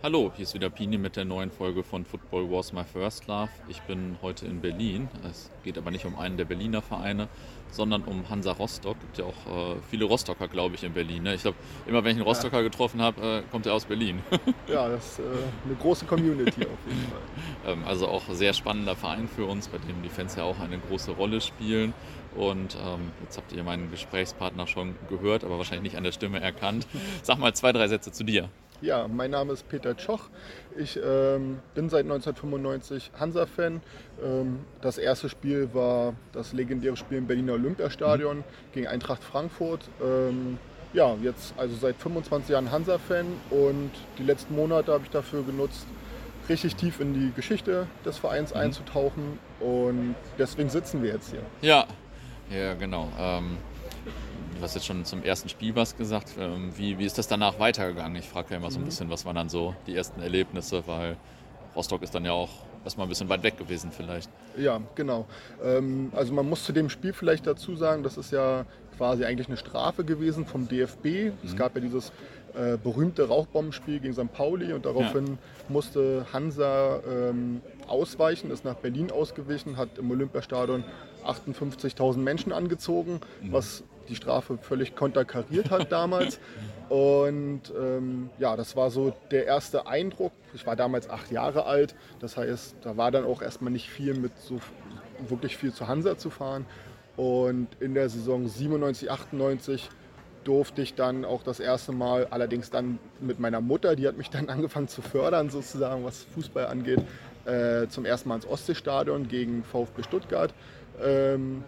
Hallo, hier ist wieder Pini mit der neuen Folge von Football Was My First Love. Ich bin heute in Berlin. Es geht aber nicht um einen der Berliner Vereine, sondern um Hansa Rostock. Es gibt ja auch äh, viele Rostocker, glaube ich, in Berlin. Ne? Ich glaube, immer wenn ich einen Rostocker getroffen habe, äh, kommt er aus Berlin. ja, das ist äh, eine große Community auf jeden Fall. Ähm, also auch sehr spannender Verein für uns, bei dem die Fans ja auch eine große Rolle spielen. Und ähm, jetzt habt ihr meinen Gesprächspartner schon gehört, aber wahrscheinlich nicht an der Stimme erkannt. Sag mal zwei, drei Sätze zu dir. Ja, mein Name ist Peter Tschoch. Ich ähm, bin seit 1995 Hansa-Fan. Ähm, das erste Spiel war das legendäre Spiel im Berliner Olympiastadion mhm. gegen Eintracht Frankfurt. Ähm, ja, jetzt also seit 25 Jahren Hansa-Fan und die letzten Monate habe ich dafür genutzt, richtig tief in die Geschichte des Vereins mhm. einzutauchen und deswegen sitzen wir jetzt hier. Ja, ja genau. Du hast jetzt schon zum ersten Spiel was gesagt. Ähm, wie, wie ist das danach weitergegangen? Ich frage ja immer so ein mhm. bisschen, was waren dann so die ersten Erlebnisse, weil Rostock ist dann ja auch erstmal ein bisschen weit weg gewesen vielleicht. Ja, genau. Ähm, also man muss zu dem Spiel vielleicht dazu sagen, das ist ja quasi eigentlich eine Strafe gewesen vom DFB. Mhm. Es gab ja dieses äh, berühmte Rauchbombenspiel gegen St. Pauli und daraufhin ja. musste Hansa ähm, ausweichen, ist nach Berlin ausgewichen, hat im Olympiastadion 58.000 Menschen angezogen, mhm. was die Strafe völlig konterkariert hat damals. Und ähm, ja, das war so der erste Eindruck. Ich war damals acht Jahre alt, das heißt, da war dann auch erstmal nicht viel mit so wirklich viel zu Hansa zu fahren. Und in der Saison 97, 98 durfte ich dann auch das erste Mal, allerdings dann mit meiner Mutter, die hat mich dann angefangen zu fördern, sozusagen, was Fußball angeht, äh, zum ersten Mal ins Ostseestadion gegen VfB Stuttgart. Ähm,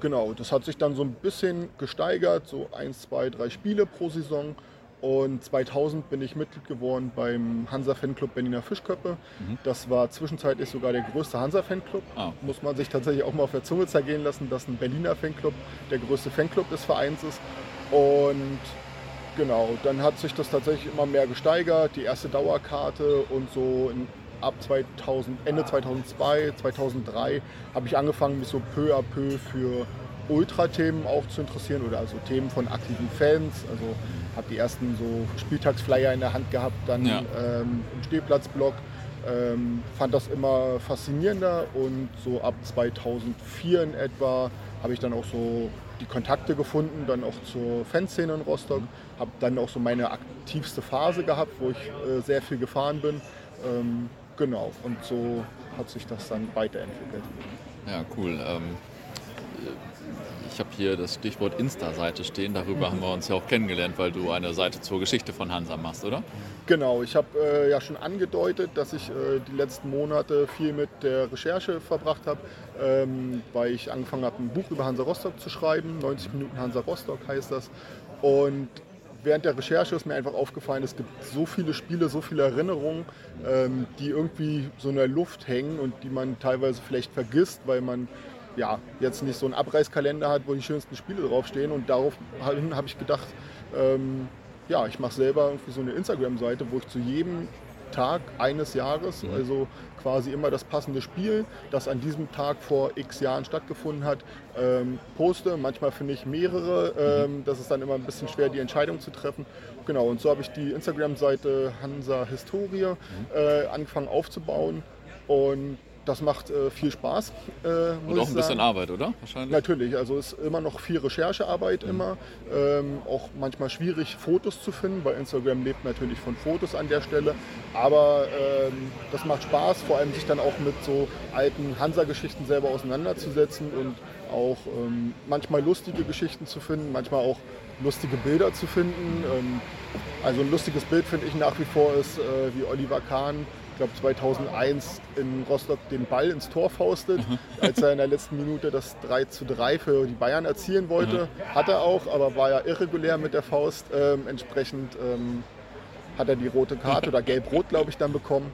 genau, das hat sich dann so ein bisschen gesteigert, so eins, zwei, drei Spiele pro Saison. Und 2000 bin ich Mitglied geworden beim Hansa Fanclub Berliner Fischköppe. Mhm. Das war zwischenzeitlich sogar der größte Hansa Fanclub. Ah. Muss man sich tatsächlich auch mal auf der Zunge zergehen lassen, dass ein Berliner Fanclub der größte Fanclub des Vereins ist. Und genau, dann hat sich das tatsächlich immer mehr gesteigert. Die erste Dauerkarte und so in, ab 2000, Ende 2002, 2003 habe ich angefangen, mich so peu à peu für Ultra-Themen auch zu interessieren oder also Themen von aktiven Fans. Also habe die ersten so Spieltagsflyer in der Hand gehabt, dann ja. ähm, im Stehplatzblock. Ähm, fand das immer faszinierender und so ab 2004 in etwa habe ich dann auch so die Kontakte gefunden, dann auch zur Fanszene in Rostock. Habe dann auch so meine aktivste Phase gehabt, wo ich äh, sehr viel gefahren bin. Ähm, genau, und so hat sich das dann weiterentwickelt. Ja, cool. Ähm, ich habe hier das Stichwort Insta-Seite stehen. Darüber mhm. haben wir uns ja auch kennengelernt, weil du eine Seite zur Geschichte von Hansa machst, oder? Genau, ich habe äh, ja schon angedeutet, dass ich äh, die letzten Monate viel mit der Recherche verbracht habe, ähm, weil ich angefangen habe, ein Buch über Hansa Rostock zu schreiben. 90 Minuten Hansa Rostock heißt das. Und während der Recherche ist mir einfach aufgefallen, es gibt so viele Spiele, so viele Erinnerungen, ähm, die irgendwie so in der Luft hängen und die man teilweise vielleicht vergisst, weil man ja, jetzt nicht so einen Abreißkalender hat, wo die schönsten Spiele draufstehen. Und daraufhin habe ich gedacht, ähm, ja, ich mache selber irgendwie so eine Instagram-Seite, wo ich zu jedem Tag eines Jahres, also quasi immer das passende Spiel, das an diesem Tag vor x Jahren stattgefunden hat, ähm, poste. Manchmal finde ich mehrere. Ähm, mhm. Das ist dann immer ein bisschen schwer, die Entscheidung zu treffen. Genau, und so habe ich die Instagram-Seite Hansa Historie mhm. äh, angefangen aufzubauen. Und das macht äh, viel Spaß. Äh, Und auch ein bisschen Arbeit, oder? Wahrscheinlich. Natürlich, also ist immer noch viel Recherchearbeit mhm. immer. Ähm, auch manchmal schwierig, Fotos zu finden, weil Instagram lebt natürlich von Fotos an der Stelle. Aber ähm, das macht Spaß, vor allem sich dann auch mit so alten Hansa-Geschichten selber auseinanderzusetzen und auch ähm, manchmal lustige Geschichten zu finden, manchmal auch lustige Bilder zu finden. Ähm, also ein lustiges Bild finde ich nach wie vor ist, äh, wie Oliver Kahn glaube 2001 in Rostock den Ball ins Tor faustet, mhm. als er in der letzten Minute das 3 zu 3 für die Bayern erzielen wollte. Mhm. Hat er auch, aber war ja irregulär mit der Faust. Ähm, entsprechend ähm, hat er die rote Karte oder gelb-rot, glaube ich, dann bekommen.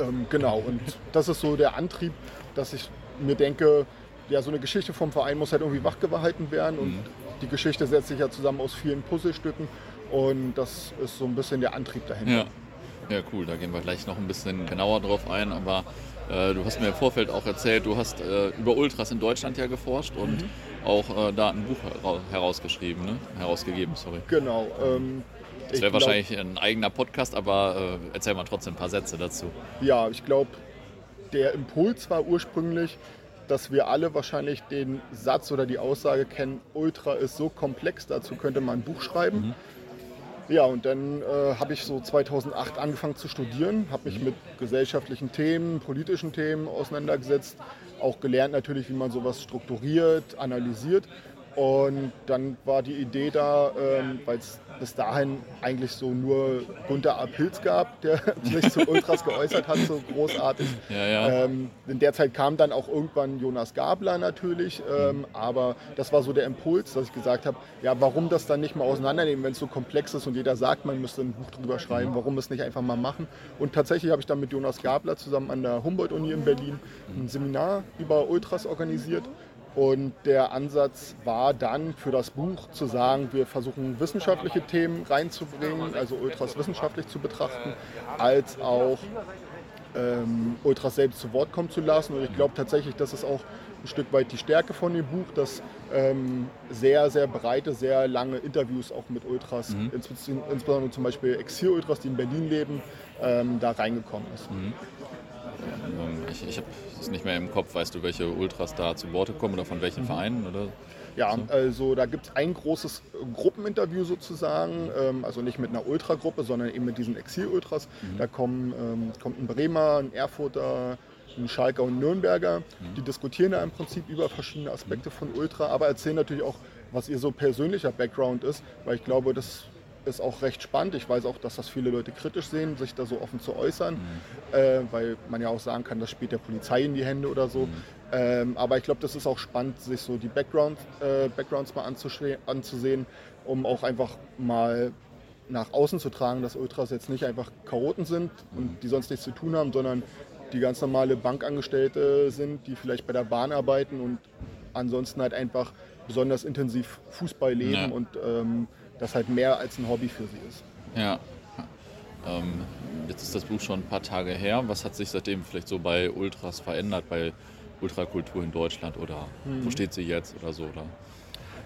Ähm, genau, und das ist so der Antrieb, dass ich mir denke, ja, so eine Geschichte vom Verein muss halt irgendwie wachgehalten werden und mhm. die Geschichte setzt sich ja zusammen aus vielen Puzzlestücken und das ist so ein bisschen der Antrieb dahinter. Ja. Ja, cool, da gehen wir gleich noch ein bisschen genauer drauf ein. Aber äh, du hast mir im Vorfeld auch erzählt, du hast äh, über Ultras in Deutschland ja geforscht und mhm. auch äh, da ein Buch herausgeschrieben, ne? herausgegeben, sorry. Genau. Ähm, Das wäre wahrscheinlich ein eigener Podcast, aber äh, erzähl mal trotzdem ein paar Sätze dazu. Ja, ich glaube, der Impuls war ursprünglich, dass wir alle wahrscheinlich den Satz oder die Aussage kennen, Ultra ist so komplex, dazu könnte man ein Buch schreiben. Mhm. Ja, und dann äh, habe ich so 2008 angefangen zu studieren, habe mich mit gesellschaftlichen Themen, politischen Themen auseinandergesetzt, auch gelernt natürlich, wie man sowas strukturiert, analysiert. Und dann war die Idee da, ähm, weil es bis dahin eigentlich so nur Gunther A. Pilz gab, der sich zu Ultras geäußert hat, so großartig. Ja, ja. Ähm, in der Zeit kam dann auch irgendwann Jonas Gabler natürlich, ähm, mhm. aber das war so der Impuls, dass ich gesagt habe, ja, warum das dann nicht mal auseinandernehmen, wenn es so komplex ist und jeder sagt, man müsste ein Buch drüber schreiben, mhm. warum es nicht einfach mal machen. Und tatsächlich habe ich dann mit Jonas Gabler zusammen an der Humboldt-Uni in Berlin ein Seminar über Ultras organisiert und der Ansatz war dann für das Buch zu sagen, wir versuchen wissenschaftliche Themen reinzubringen, also Ultras wissenschaftlich zu betrachten, als auch ähm, Ultras selbst zu Wort kommen zu lassen. Und ich glaube tatsächlich, das ist auch ein Stück weit die Stärke von dem Buch, dass ähm, sehr, sehr breite, sehr lange Interviews auch mit Ultras, mhm. insbesondere zum Beispiel Exil-Ultras, die in Berlin leben, ähm, da reingekommen ist. Mhm. Ich, ich habe es nicht mehr im Kopf. Weißt du, welche Ultras da zu Worte kommen oder von welchen mhm. Vereinen? Oder? Ja, so? also da gibt es ein großes Gruppeninterview sozusagen, ähm, also nicht mit einer Ultragruppe, sondern eben mit diesen Exil-Ultras. Mhm. Da kommen, ähm, kommt ein Bremer, ein Erfurter, ein Schalker und ein Nürnberger. Mhm. Die diskutieren da im Prinzip über verschiedene Aspekte mhm. von Ultra, aber erzählen natürlich auch, was ihr so persönlicher Background ist, weil ich glaube, das ist auch recht spannend. Ich weiß auch, dass das viele Leute kritisch sehen, sich da so offen zu äußern, mhm. äh, weil man ja auch sagen kann, das spielt der Polizei in die Hände oder so. Mhm. Ähm, aber ich glaube, das ist auch spannend, sich so die Background, äh, Backgrounds mal anzusehen, um auch einfach mal nach außen zu tragen, dass Ultras jetzt nicht einfach Chaoten sind und mhm. die sonst nichts zu tun haben, sondern die ganz normale Bankangestellte sind, die vielleicht bei der Bahn arbeiten und ansonsten halt einfach besonders intensiv Fußball leben ja. und ähm, das halt mehr als ein Hobby für sie ist. Ja. Ähm, jetzt ist das Buch schon ein paar Tage her. Was hat sich seitdem vielleicht so bei Ultras verändert, bei Ultrakultur in Deutschland oder mhm. wo steht sie jetzt oder so? Oder?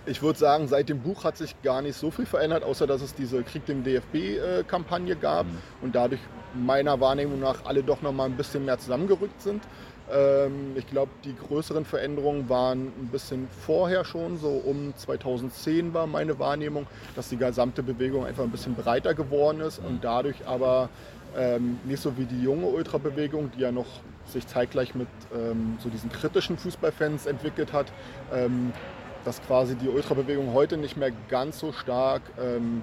Ich würde sagen, seit dem Buch hat sich gar nicht so viel verändert, außer dass es diese Krieg dem DFB-Kampagne gab mhm. und dadurch meiner Wahrnehmung nach alle doch noch mal ein bisschen mehr zusammengerückt sind. Ähm, ich glaube, die größeren Veränderungen waren ein bisschen vorher schon, so um 2010 war meine Wahrnehmung, dass die gesamte Bewegung einfach ein bisschen breiter geworden ist und dadurch aber ähm, nicht so wie die junge Ultrabewegung, die ja noch sich zeitgleich mit ähm, so diesen kritischen Fußballfans entwickelt hat, ähm, dass quasi die Ultrabewegung heute nicht mehr ganz so stark ähm,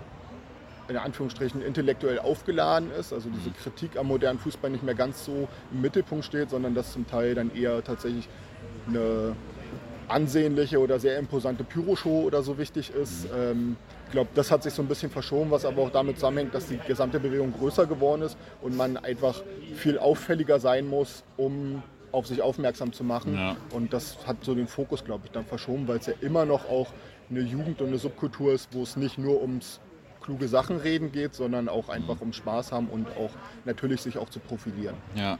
in Anführungsstrichen intellektuell aufgeladen ist, also diese mhm. Kritik am modernen Fußball nicht mehr ganz so im Mittelpunkt steht, sondern dass zum Teil dann eher tatsächlich eine ansehnliche oder sehr imposante Pyroshow oder so wichtig ist. Mhm. Ähm, ich glaube, das hat sich so ein bisschen verschoben, was aber auch damit zusammenhängt, dass die gesamte Bewegung größer geworden ist und man einfach viel auffälliger sein muss, um auf sich aufmerksam zu machen. Ja. Und das hat so den Fokus, glaube ich, dann verschoben, weil es ja immer noch auch eine Jugend und eine Subkultur ist, wo es nicht nur ums kluge Sachen reden geht, sondern auch einfach mhm. um Spaß haben und auch natürlich sich auch zu profilieren. Ja.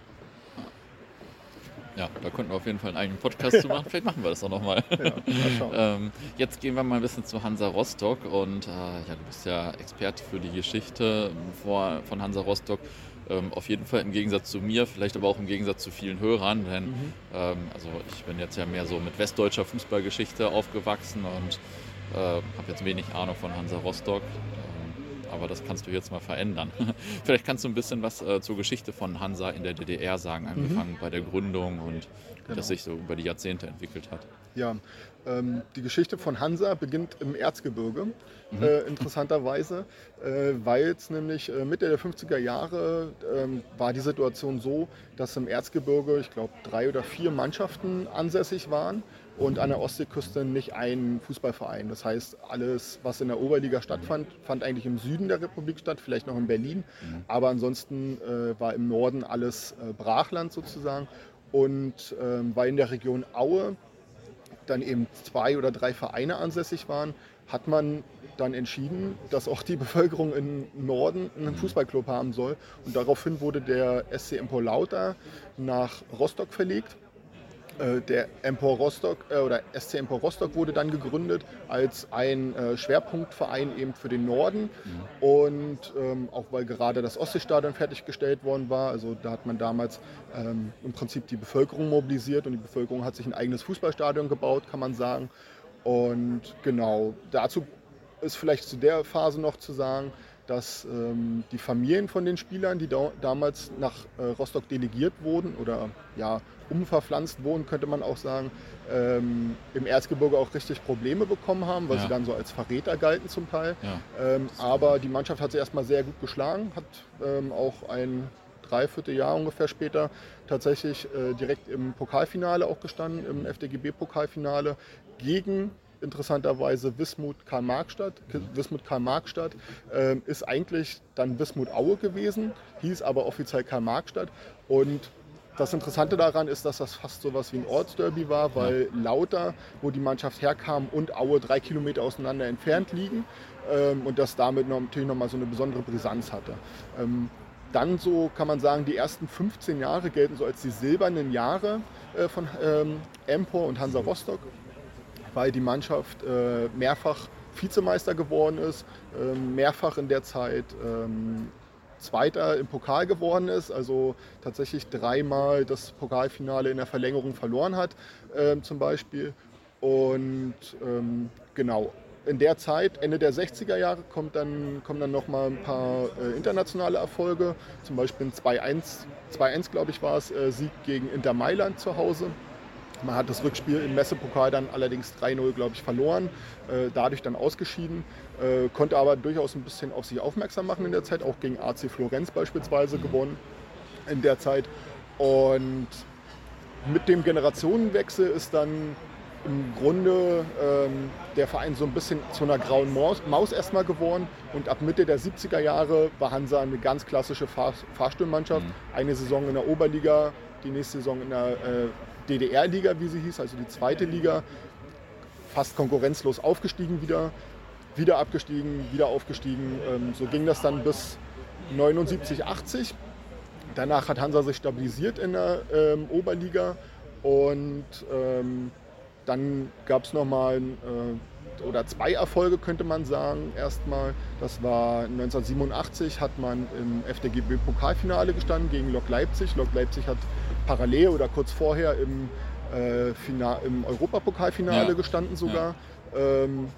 Ja, da könnten wir auf jeden Fall einen eigenen Podcast zu machen. Vielleicht machen wir das auch nochmal. Ja, ähm, jetzt gehen wir mal ein bisschen zu Hansa Rostock und äh, ja, du bist ja Experte für die Geschichte vor, von Hansa Rostock. Ähm, auf jeden Fall im Gegensatz zu mir, vielleicht aber auch im Gegensatz zu vielen Hörern, denn mhm. ähm, also ich bin jetzt ja mehr so mit westdeutscher Fußballgeschichte aufgewachsen und äh, habe jetzt wenig Ahnung von Hansa Rostock aber das kannst du jetzt mal verändern. Vielleicht kannst du ein bisschen was äh, zur Geschichte von Hansa in der DDR sagen, angefangen mhm. bei der Gründung und genau. das sich so über die Jahrzehnte entwickelt hat. Ja, ähm, die Geschichte von Hansa beginnt im Erzgebirge, mhm. äh, interessanterweise, äh, weil es nämlich äh, Mitte der 50er Jahre ähm, war die Situation so, dass im Erzgebirge, ich glaube, drei oder vier Mannschaften ansässig waren und an der Ostseeküste nicht ein Fußballverein. Das heißt, alles, was in der Oberliga stattfand, fand eigentlich im Süden der Republik statt, vielleicht noch in Berlin. Mhm. Aber ansonsten äh, war im Norden alles äh, Brachland sozusagen. Und ähm, weil in der Region Aue dann eben zwei oder drei Vereine ansässig waren, hat man dann entschieden, dass auch die Bevölkerung im Norden einen mhm. Fußballclub haben soll. Und daraufhin wurde der SC Empolauta nach Rostock verlegt der Empor Rostock äh, oder SC Empor Rostock wurde dann gegründet als ein äh, Schwerpunktverein eben für den Norden mhm. und ähm, auch weil gerade das Ostseestadion fertiggestellt worden war, also da hat man damals ähm, im Prinzip die Bevölkerung mobilisiert und die Bevölkerung hat sich ein eigenes Fußballstadion gebaut, kann man sagen. Und genau, dazu ist vielleicht zu der Phase noch zu sagen, dass ähm, die Familien von den Spielern, die da, damals nach äh, Rostock delegiert wurden oder ja, umverpflanzt wurden, könnte man auch sagen, ähm, im Erzgebirge auch richtig Probleme bekommen haben, weil ja. sie dann so als Verräter galten zum Teil. Ja. Ähm, aber die Mannschaft hat sie erstmal sehr gut geschlagen, hat ähm, auch ein Dreivierteljahr ungefähr später tatsächlich äh, direkt im Pokalfinale auch gestanden, im FDGB-Pokalfinale gegen interessanterweise Wismut Karl-Markstadt. Wismut Karl-Markstadt äh, ist eigentlich dann Wismut Aue gewesen, hieß aber offiziell Karl-Markstadt. Und das Interessante daran ist, dass das fast so was wie ein Ortsderby war, weil Lauter, wo die Mannschaft herkam, und Aue drei Kilometer auseinander entfernt liegen ähm, und das damit noch, natürlich nochmal so eine besondere Brisanz hatte. Ähm, dann so kann man sagen, die ersten 15 Jahre gelten so als die silbernen Jahre äh, von ähm, Empor und Hansa Rostock weil die Mannschaft äh, mehrfach Vizemeister geworden ist, äh, mehrfach in der Zeit ähm, Zweiter im Pokal geworden ist, also tatsächlich dreimal das Pokalfinale in der Verlängerung verloren hat, äh, zum Beispiel. Und ähm, genau, in der Zeit, Ende der 60er Jahre, kommt dann, kommen dann nochmal ein paar äh, internationale Erfolge. Zum Beispiel ein 2-1, glaube ich, war es, äh, Sieg gegen Inter Mailand zu Hause. Man hat das Rückspiel im Messepokal dann allerdings 3-0, glaube ich, verloren, äh, dadurch dann ausgeschieden, äh, konnte aber durchaus ein bisschen auf sich aufmerksam machen in der Zeit, auch gegen AC Florenz beispielsweise gewonnen in der Zeit. Und mit dem Generationenwechsel ist dann im Grunde ähm, der Verein so ein bisschen zu einer grauen Maus, Maus erstmal geworden. Und ab Mitte der 70er Jahre war Hansa eine ganz klassische Fahr Fahrstuhlmannschaft. Mhm. Eine Saison in der Oberliga, die nächste Saison in der äh, DDR-Liga, wie sie hieß, also die zweite Liga, fast konkurrenzlos aufgestiegen wieder, wieder abgestiegen, wieder aufgestiegen. Ähm, so ging das dann bis 79, 80. Danach hat Hansa sich stabilisiert in der ähm, Oberliga und ähm, dann gab es nochmal äh, oder zwei Erfolge, könnte man sagen, erstmal. Das war 1987 hat man im FDGB-Pokalfinale gestanden gegen Lok Leipzig. Lok Leipzig hat parallel oder kurz vorher im, äh, im Europapokalfinale ja. gestanden sogar. Ja. Ähm,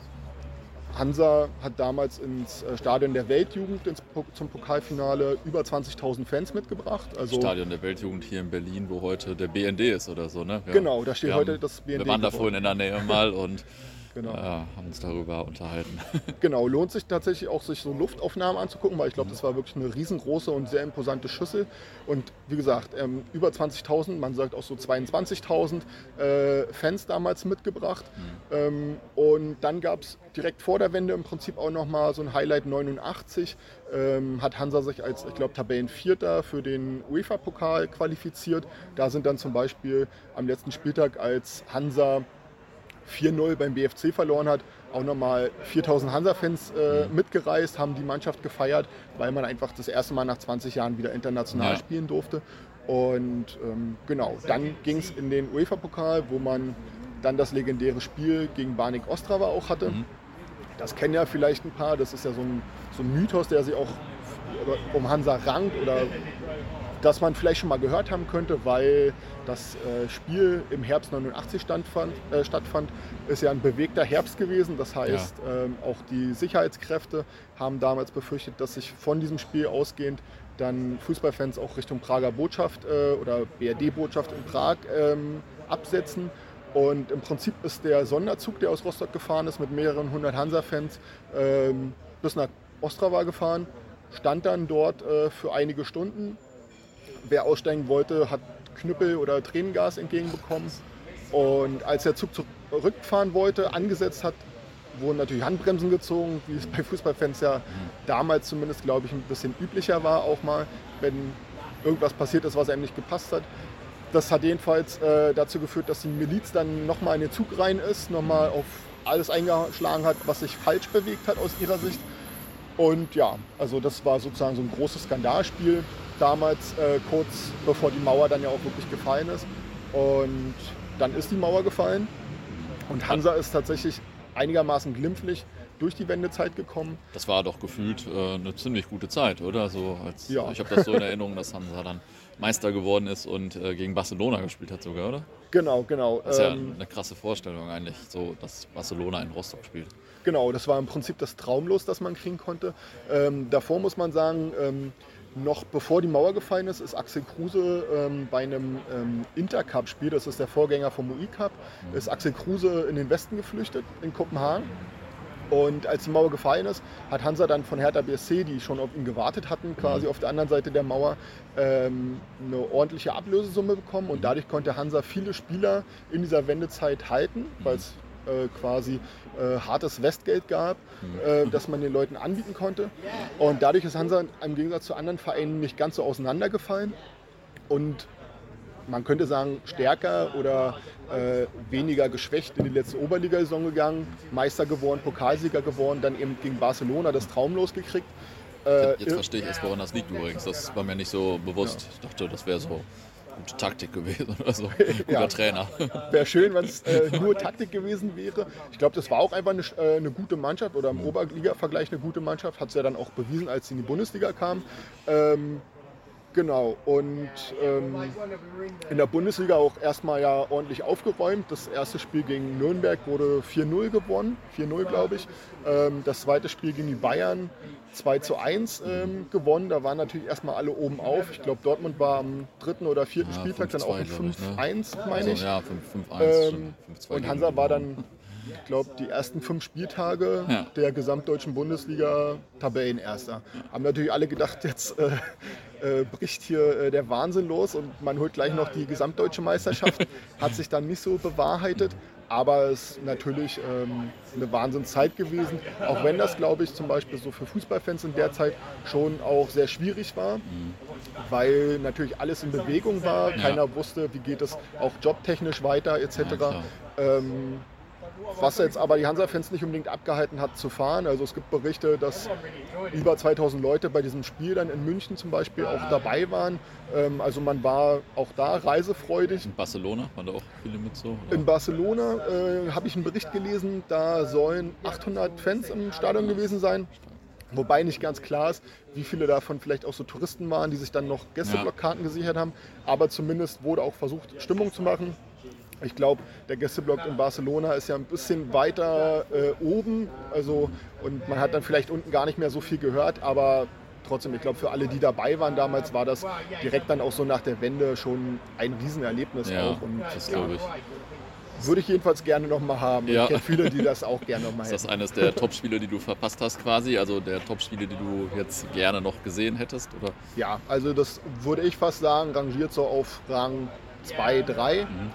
Hansa hat damals ins äh, Stadion der Weltjugend ins, zum Pokalfinale über 20.000 Fans mitgebracht. Also Stadion der Weltjugend hier in Berlin, wo heute der BND ist oder so, ne? Wir genau, da steht heute das BND. Wir waren da vorhin in der Nähe mal und Genau. Ja, haben uns darüber unterhalten. Genau, lohnt sich tatsächlich auch, sich so Luftaufnahmen anzugucken, weil ich glaube, das war wirklich eine riesengroße und sehr imposante Schüssel. Und wie gesagt, ähm, über 20.000, man sagt auch so 22.000 äh, Fans damals mitgebracht. Mhm. Ähm, und dann gab es direkt vor der Wende im Prinzip auch nochmal so ein Highlight 89. Ähm, hat Hansa sich als, ich glaube, Tabellenvierter für den UEFA-Pokal qualifiziert. Da sind dann zum Beispiel am letzten Spieltag, als Hansa 4-0 beim BFC verloren hat, auch nochmal 4000 Hansa-Fans äh, mhm. mitgereist, haben die Mannschaft gefeiert, weil man einfach das erste Mal nach 20 Jahren wieder international ja. spielen durfte. Und ähm, genau, dann ging es in den UEFA-Pokal, wo man dann das legendäre Spiel gegen Banik Ostrava auch hatte. Mhm. Das kennen ja vielleicht ein paar, das ist ja so ein, so ein Mythos, der sich auch um Hansa rankt oder das man vielleicht schon mal gehört haben könnte, weil das äh, Spiel im Herbst 89 standfand, äh, stattfand, ist ja ein bewegter Herbst gewesen. Das heißt, ja. ähm, auch die Sicherheitskräfte haben damals befürchtet, dass sich von diesem Spiel ausgehend dann Fußballfans auch Richtung Prager Botschaft äh, oder BRD-Botschaft in Prag ähm, absetzen. Und im Prinzip ist der Sonderzug, der aus Rostock gefahren ist, mit mehreren hundert Hansa-Fans ähm, bis nach Ostrava gefahren, stand dann dort äh, für einige Stunden wer aussteigen wollte, hat Knüppel oder Tränengas entgegenbekommen. Und als der Zug zurückfahren wollte, angesetzt hat, wurden natürlich Handbremsen gezogen, wie es bei Fußballfans ja damals zumindest, glaube ich, ein bisschen üblicher war, auch mal, wenn irgendwas passiert ist, was einem nicht gepasst hat. Das hat jedenfalls äh, dazu geführt, dass die Miliz dann nochmal in den Zug rein ist, nochmal auf alles eingeschlagen hat, was sich falsch bewegt hat aus ihrer Sicht. Und ja, also das war sozusagen so ein großes Skandalspiel damals, äh, kurz bevor die Mauer dann ja auch wirklich gefallen ist. Und dann ist die Mauer gefallen und Hansa ist tatsächlich einigermaßen glimpflich durch die Wendezeit gekommen. Das war doch gefühlt äh, eine ziemlich gute Zeit, oder? So als, ja. Ich habe das so in Erinnerung, dass Hansa dann Meister geworden ist und äh, gegen Barcelona gespielt hat sogar, oder? Genau, genau. Das ist ja ähm, eine krasse Vorstellung eigentlich, so dass Barcelona in Rostock spielt. Genau, das war im Prinzip das Traumlos, das man kriegen konnte. Ähm, davor muss man sagen, ähm, noch bevor die Mauer gefallen ist, ist Axel Kruse ähm, bei einem ähm, Intercup-Spiel, das ist der Vorgänger vom UI Cup, mhm. ist Axel Kruse in den Westen geflüchtet, in Kopenhagen. Und als die Mauer gefallen ist, hat Hansa dann von Hertha BSC, die schon auf ihn gewartet hatten, quasi mhm. auf der anderen Seite der Mauer, ähm, eine ordentliche Ablösesumme bekommen. Und mhm. dadurch konnte Hansa viele Spieler in dieser Wendezeit halten, mhm. weil es äh, quasi äh, hartes Westgeld gab, äh, das man den Leuten anbieten konnte. Und dadurch ist Hansa im Gegensatz zu anderen Vereinen nicht ganz so auseinandergefallen. Und man könnte sagen, stärker oder äh, weniger geschwächt in die letzte Oberligasaison gegangen, Meister geworden, Pokalsieger geworden, dann eben gegen Barcelona das traumlos gekriegt. Äh, Jetzt verstehe ich erst, woran das liegt übrigens. Das war mir nicht so bewusst. Ja. Ich dachte, das wäre so gute Taktik gewesen oder so. Guter ja. Trainer. Wäre schön, wenn es äh, nur Taktik gewesen wäre. Ich glaube, das war auch einfach eine, äh, eine gute Mannschaft oder im mhm. Oberliga-Vergleich eine gute Mannschaft. Hat es ja dann auch bewiesen, als sie in die Bundesliga kam. Ähm, Genau, und ähm, in der Bundesliga auch erstmal ja ordentlich aufgeräumt. Das erste Spiel gegen Nürnberg wurde 4-0 gewonnen, 4-0 glaube ich. Ähm, das zweite Spiel gegen die Bayern 2 zu 1 ähm, gewonnen. Da waren natürlich erstmal alle oben auf. Ich glaube, Dortmund war am dritten oder vierten ja, Spieltag dann auch ein 5-1, ne? meine ich. Also, ja, 5-1. Ähm, und Hansa war dann ich glaube, die ersten fünf Spieltage ja. der gesamtdeutschen Bundesliga Tabellenerster. Haben natürlich alle gedacht, jetzt äh, äh, bricht hier äh, der Wahnsinn los und man holt gleich noch die gesamtdeutsche Meisterschaft. Hat sich dann nicht so bewahrheitet. Aber es ist natürlich ähm, eine Wahnsinnszeit gewesen. Auch wenn das, glaube ich, zum Beispiel so für Fußballfans in der Zeit schon auch sehr schwierig war, mhm. weil natürlich alles in Bewegung war. Keiner ja. wusste, wie geht es auch jobtechnisch weiter etc. Ja, was jetzt aber die Hansa-Fans nicht unbedingt abgehalten hat zu fahren. Also es gibt Berichte, dass über 2000 Leute bei diesem Spiel dann in München zum Beispiel auch dabei waren. Ähm, also man war auch da reisefreudig. In Barcelona waren da auch viele mit so? Oder? In Barcelona äh, habe ich einen Bericht gelesen, da sollen 800 Fans im Stadion gewesen sein. Wobei nicht ganz klar ist, wie viele davon vielleicht auch so Touristen waren, die sich dann noch Gästeblockkarten ja. gesichert haben. Aber zumindest wurde auch versucht, Stimmung zu machen. Ich glaube, der Gästeblock in Barcelona ist ja ein bisschen weiter äh, oben. Also, und man hat dann vielleicht unten gar nicht mehr so viel gehört, aber trotzdem, ich glaube, für alle, die dabei waren damals, war das direkt dann auch so nach der Wende schon ein Riesenerlebnis ja, auch. Und, das glaube ich. Würde ich jedenfalls gerne nochmal haben. Ja. Ich kenne viele, die das auch gerne nochmal hätten. Ist das eines der Top-Spiele, die du verpasst hast quasi? Also der Top-Spiele, die du jetzt gerne noch gesehen hättest? Oder? Ja, also das würde ich fast sagen, rangiert so auf Rang 2, 3. Mhm.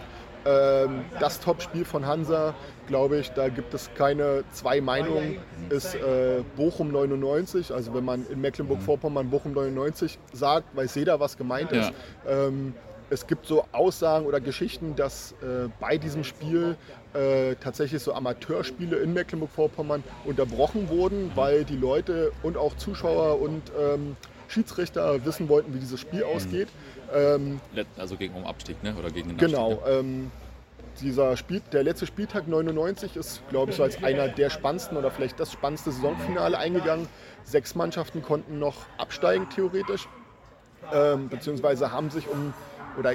Ähm, das Top-Spiel von Hansa, glaube ich, da gibt es keine zwei Meinungen, ist äh, Bochum 99. Also wenn man in Mecklenburg-Vorpommern Bochum 99 sagt, weiß jeder, was gemeint ist. Ja. Ähm, es gibt so Aussagen oder Geschichten, dass äh, bei diesem Spiel äh, tatsächlich so Amateurspiele in Mecklenburg-Vorpommern unterbrochen wurden, weil die Leute und auch Zuschauer und ähm, Schiedsrichter wissen wollten, wie dieses Spiel ausgeht. Ähm, also gegen um Abstieg, ne? Oder gegen den Genau. Abstieg, ne? ähm, dieser Spiel, der letzte Spieltag 99 ist, glaube ich, so als einer der spannendsten oder vielleicht das spannendste Saisonfinale eingegangen. Sechs Mannschaften konnten noch absteigen, theoretisch. Ähm, beziehungsweise haben sich um oder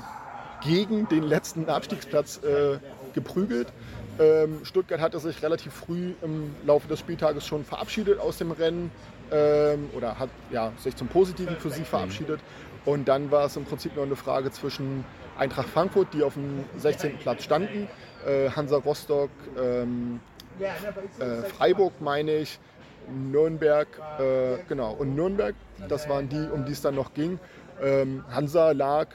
gegen den letzten Abstiegsplatz äh, geprügelt. Ähm, Stuttgart hatte sich relativ früh im Laufe des Spieltages schon verabschiedet aus dem Rennen ähm, oder hat ja, sich zum Positiven für sie verabschiedet. Und dann war es im Prinzip nur eine Frage zwischen Eintracht Frankfurt, die auf dem 16. Platz standen, äh, Hansa Rostock, ähm, äh, Freiburg meine ich, Nürnberg, äh, genau, und Nürnberg, das waren die, um die es dann noch ging. Ähm, Hansa lag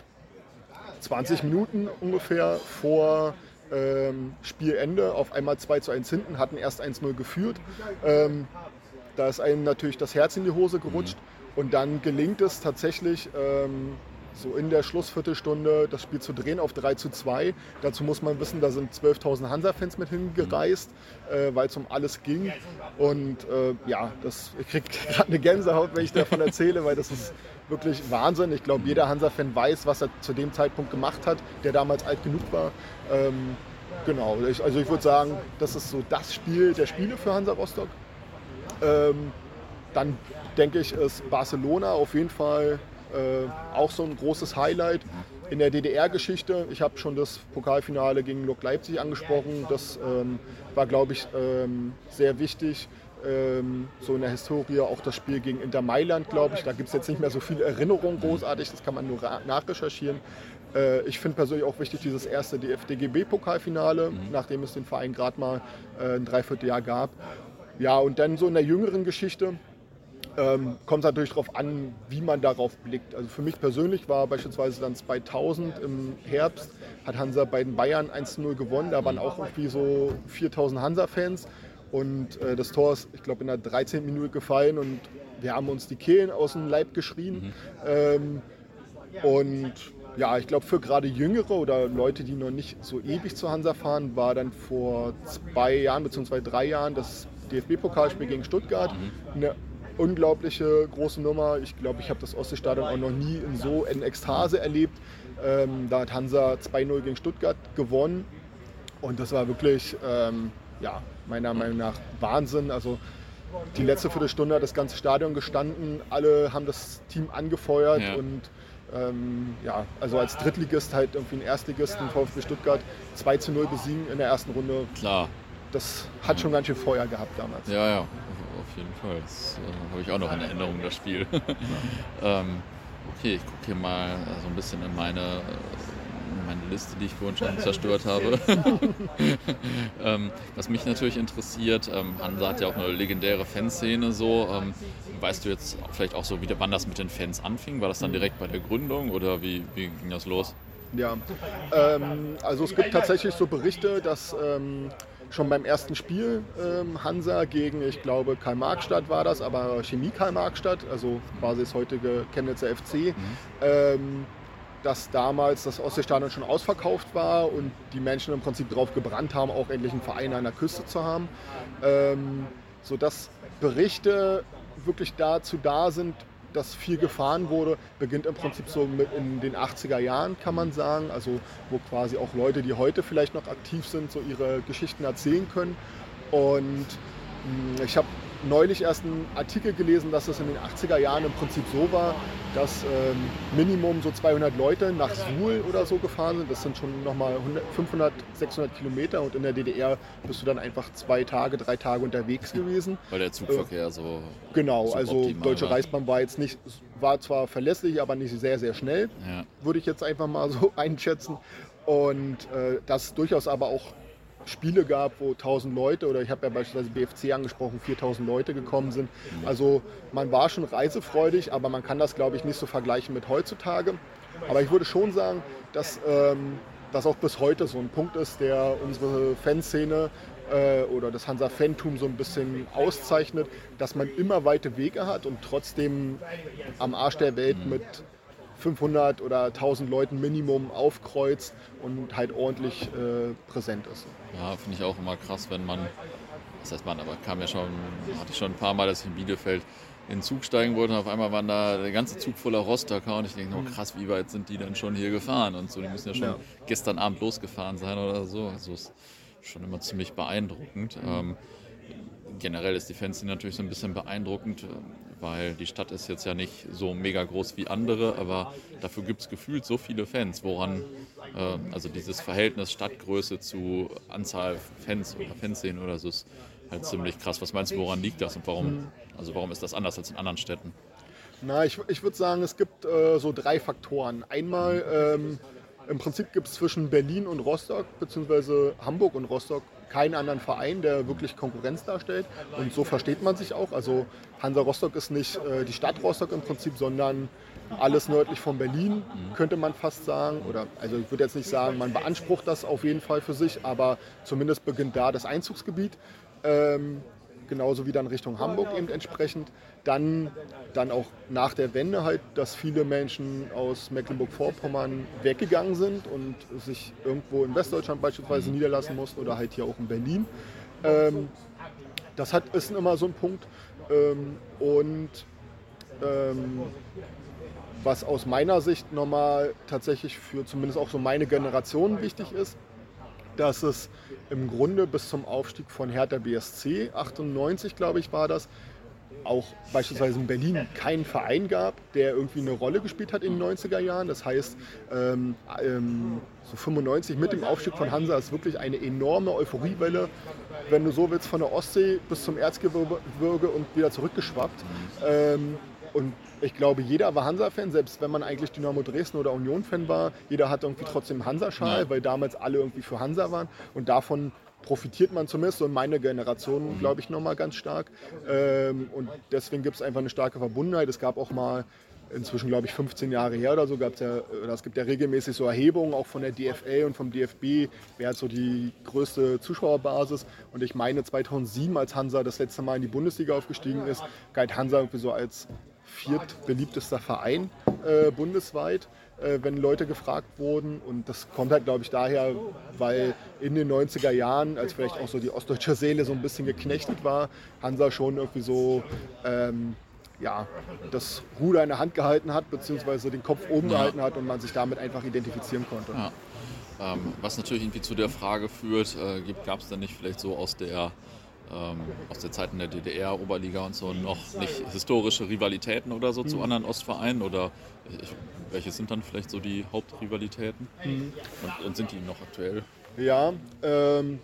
20 Minuten ungefähr vor ähm, Spielende auf einmal 2 zu 1 hinten, hatten erst 1-0 geführt. Ähm, da ist einem natürlich das Herz in die Hose gerutscht. Und dann gelingt es tatsächlich, ähm, so in der Schlussviertelstunde das Spiel zu drehen auf 3 zu 2. Dazu muss man wissen, da sind 12.000 Hansa-Fans mit hingereist, äh, weil es um alles ging. Und äh, ja, das, ich kriege gerade eine Gänsehaut, wenn ich davon erzähle, weil das ist wirklich Wahnsinn. Ich glaube, jeder Hansa-Fan weiß, was er zu dem Zeitpunkt gemacht hat, der damals alt genug war. Ähm, genau, ich, also ich würde sagen, das ist so das Spiel der Spiele für Hansa Rostock. Ähm, dann denke ich, ist Barcelona auf jeden Fall äh, auch so ein großes Highlight in der DDR-Geschichte. Ich habe schon das Pokalfinale gegen Lok Leipzig angesprochen. Das ähm, war, glaube ich, ähm, sehr wichtig. Ähm, so in der Historie auch das Spiel gegen Inter Mailand, glaube ich. Da gibt es jetzt nicht mehr so viele Erinnerungen großartig, das kann man nur nachrecherchieren. Äh, ich finde persönlich auch wichtig dieses erste DFDGB-Pokalfinale, mhm. nachdem es den Verein gerade mal äh, ein Dreivierteljahr gab. Ja, und dann so in der jüngeren Geschichte ähm, kommt es natürlich darauf an, wie man darauf blickt. Also für mich persönlich war beispielsweise dann 2000 im Herbst, hat Hansa bei den Bayern 1-0 gewonnen. Da waren auch irgendwie so 4000 Hansa-Fans. Und äh, das Tor ist, ich glaube, in der 13. Minute gefallen und wir haben uns die Kehlen aus dem Leib geschrien. Mhm. Ähm, und ja, ich glaube, für gerade Jüngere oder Leute, die noch nicht so ewig zu Hansa fahren, war dann vor zwei Jahren bzw. drei Jahren das DFB-Pokalspiel gegen Stuttgart mhm. eine unglaubliche große Nummer. Ich glaube, ich habe das Ostseestadion auch noch nie in so in Ekstase erlebt. Ähm, da hat Hansa 2-0 gegen Stuttgart gewonnen und das war wirklich, ähm, ja, meiner Meinung nach Wahnsinn. Also die letzte Viertelstunde hat das ganze Stadion gestanden, alle haben das Team angefeuert ja. und ähm, ja, also als Drittligist halt irgendwie einen Erstligisten VfB Stuttgart 2 zu 0 besiegen in der ersten Runde. Klar. Das hat schon ganz schön Feuer gehabt damals. Ja, ja, auf jeden Fall. Das äh, habe ich auch noch in Erinnerung, das Spiel. ähm, okay, ich gucke hier mal so ein bisschen in meine, in meine Liste, die ich vorhin schon zerstört habe. ähm, was mich natürlich interessiert, ähm, Hansa hat ja auch eine legendäre Fanszene so. Ähm, weißt du jetzt vielleicht auch so, wie, wann das mit den Fans anfing? War das dann direkt bei der Gründung oder wie, wie ging das los? Ja, ähm, also es gibt tatsächlich so Berichte, dass ähm, schon beim ersten Spiel ähm, Hansa gegen, ich glaube, Karl-Marx-Stadt war das, aber Chemie Karl-Marx-Stadt, also quasi das heutige Chemnitzer FC, mhm. ähm, dass damals das Ostseestadion schon ausverkauft war und die Menschen im Prinzip darauf gebrannt haben, auch endlich einen Verein an der Küste zu haben. Ähm, sodass Berichte wirklich dazu da sind, dass viel gefahren wurde, beginnt im Prinzip so mit in den 80er Jahren, kann man sagen. Also wo quasi auch Leute, die heute vielleicht noch aktiv sind, so ihre Geschichten erzählen können. Und hm, ich habe neulich erst einen Artikel gelesen, dass es in den 80er Jahren im Prinzip so war, dass ähm, Minimum so 200 Leute nach Suhl oder so gefahren sind. Das sind schon nochmal 500, 600 Kilometer und in der DDR bist du dann einfach zwei Tage, drei Tage unterwegs gewesen. Weil der Zugverkehr äh, so. Genau, also Deutsche war. Reichsbahn war jetzt nicht, war zwar verlässlich, aber nicht sehr, sehr schnell, ja. würde ich jetzt einfach mal so einschätzen. Und äh, das durchaus aber auch Spiele gab, wo 1000 Leute oder ich habe ja beispielsweise BFC angesprochen, 4000 Leute gekommen sind. Also man war schon reisefreudig, aber man kann das, glaube ich, nicht so vergleichen mit heutzutage. Aber ich würde schon sagen, dass ähm, das auch bis heute so ein Punkt ist, der unsere Fanszene äh, oder das Hansa-Fantum so ein bisschen auszeichnet, dass man immer weite Wege hat und trotzdem am Arsch der Welt mit 500 oder 1000 Leuten Minimum aufkreuzt und halt ordentlich äh, präsent ist. Ja, finde ich auch immer krass, wenn man, das heißt man, aber kam ja schon, hatte ich schon ein paar Mal, dass ich in Bielefeld in den Zug steigen wollte und auf einmal waren da der ganze Zug voller Rostocker und ich denke, oh krass, wie weit sind die denn schon hier gefahren und so, die müssen ja schon ja. gestern Abend losgefahren sein oder so. Also ist schon immer ziemlich beeindruckend. Mhm. Ähm, generell ist die Fanszene natürlich so ein bisschen beeindruckend weil die Stadt ist jetzt ja nicht so mega groß wie andere, aber dafür gibt es gefühlt so viele Fans, woran, äh, also dieses Verhältnis Stadtgröße zu Anzahl Fans oder Fanszenen oder so ist halt ziemlich krass. Was meinst du, woran liegt das und warum, also warum ist das anders als in anderen Städten? Na, ich, ich würde sagen, es gibt äh, so drei Faktoren. Einmal, ähm, im Prinzip gibt es zwischen Berlin und Rostock, beziehungsweise Hamburg und Rostock, keinen anderen Verein, der wirklich Konkurrenz darstellt. Und so versteht man sich auch. Also Hansa Rostock ist nicht äh, die Stadt Rostock im Prinzip, sondern alles nördlich von Berlin, könnte man fast sagen. Oder also ich würde jetzt nicht sagen, man beansprucht das auf jeden Fall für sich, aber zumindest beginnt da das Einzugsgebiet. Ähm, genauso wie dann Richtung Hamburg eben entsprechend. Dann, dann auch nach der Wende halt, dass viele Menschen aus Mecklenburg-Vorpommern weggegangen sind und sich irgendwo in Westdeutschland beispielsweise niederlassen mussten oder halt hier auch in Berlin. Ähm, das hat, ist immer so ein Punkt. Ähm, und ähm, was aus meiner Sicht nochmal tatsächlich für zumindest auch so meine Generation wichtig ist, dass es im Grunde bis zum Aufstieg von Hertha BSC, 98 glaube ich war das, auch beispielsweise in Berlin keinen Verein gab, der irgendwie eine Rolle gespielt hat in den 90er Jahren. Das heißt, ähm, ähm, so 95 mit dem Aufstieg von Hansa ist wirklich eine enorme Euphoriewelle, wenn du so willst, von der Ostsee bis zum Erzgebirge und wieder zurückgeschwappt. Ähm, und ich glaube, jeder war Hansa-Fan, selbst wenn man eigentlich Dynamo Dresden oder Union-Fan war. Jeder hat irgendwie trotzdem Hansa-Schal, ja. weil damals alle irgendwie für Hansa waren. Und davon profitiert man zumindest, so in meiner Generation, mhm. glaube ich, nochmal ganz stark. Ähm, und deswegen gibt es einfach eine starke Verbundenheit. Es gab auch mal inzwischen, glaube ich, 15 Jahre her oder so, gab es ja, es gibt ja regelmäßig so Erhebungen, auch von der DFL und vom DFB, wer hat so die größte Zuschauerbasis. Und ich meine, 2007, als Hansa das letzte Mal in die Bundesliga aufgestiegen ist, galt Hansa irgendwie so als viertbeliebtester Verein äh, bundesweit, äh, wenn Leute gefragt wurden. Und das kommt halt, glaube ich, daher, weil in den 90er Jahren, als vielleicht auch so die ostdeutsche Seele so ein bisschen geknechtet war, Hansa schon irgendwie so ähm, ja, das Ruder in der Hand gehalten hat, beziehungsweise den Kopf oben ja. gehalten hat und man sich damit einfach identifizieren konnte. Ja. Ähm, was natürlich irgendwie zu der Frage führt, äh, gab es denn nicht vielleicht so aus der ähm, aus der Zeit in der DDR, Oberliga und so, noch nicht historische Rivalitäten oder so mhm. zu anderen Ostvereinen? Oder ich, welche sind dann vielleicht so die Hauptrivalitäten? Mhm. Und, und, sind die noch aktuell? Ja, ähm,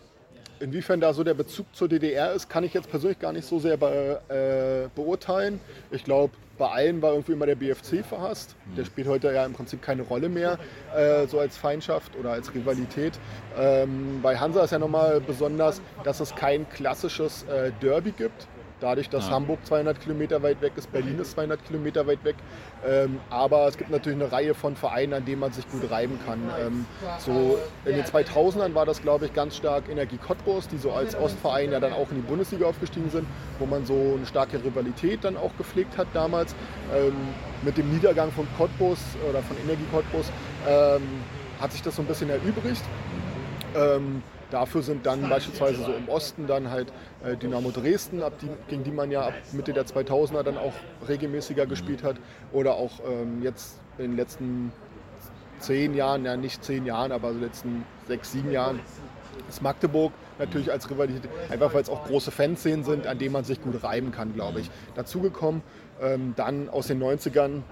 inwiefern da so der Bezug zur DDR ist, kann ich jetzt persönlich gar nicht so sehr be, äh, beurteilen. Ich glaube, bei allen war irgendwie immer der BFC verhasst. Der mhm. spielt heute ja im Prinzip keine Rolle mehr, äh, so als Feindschaft oder als Rivalität. Ähm, bei Hansa ist ja nochmal besonders, dass es kein klassisches äh, Derby gibt. Dadurch, dass ja. Hamburg 200 Kilometer weit weg ist, Berlin ist 200 Kilometer weit weg. Ähm, aber es gibt natürlich eine Reihe von Vereinen, an denen man sich gut reiben kann. Ähm, so in den 2000ern war das, glaube ich, ganz stark Energie Cottbus, die so als Ostverein ja dann auch in die Bundesliga aufgestiegen sind, wo man so eine starke Rivalität dann auch gepflegt hat damals. Ähm, mit dem Niedergang von Cottbus oder von Energie Cottbus ähm, hat sich das so ein bisschen erübrigt. Ähm, Dafür sind dann beispielsweise so im Osten dann halt äh, Dynamo Dresden, die, gegen die man ja ab Mitte der 2000er dann auch regelmäßiger gespielt hat. Oder auch ähm, jetzt in den letzten zehn Jahren, ja nicht zehn Jahren, aber den letzten sechs, sieben Jahren ist Magdeburg natürlich als Rivalität, einfach weil es auch große Fanszenen sind, an denen man sich gut reiben kann, glaube ich. Dazugekommen, ähm, dann aus den 90ern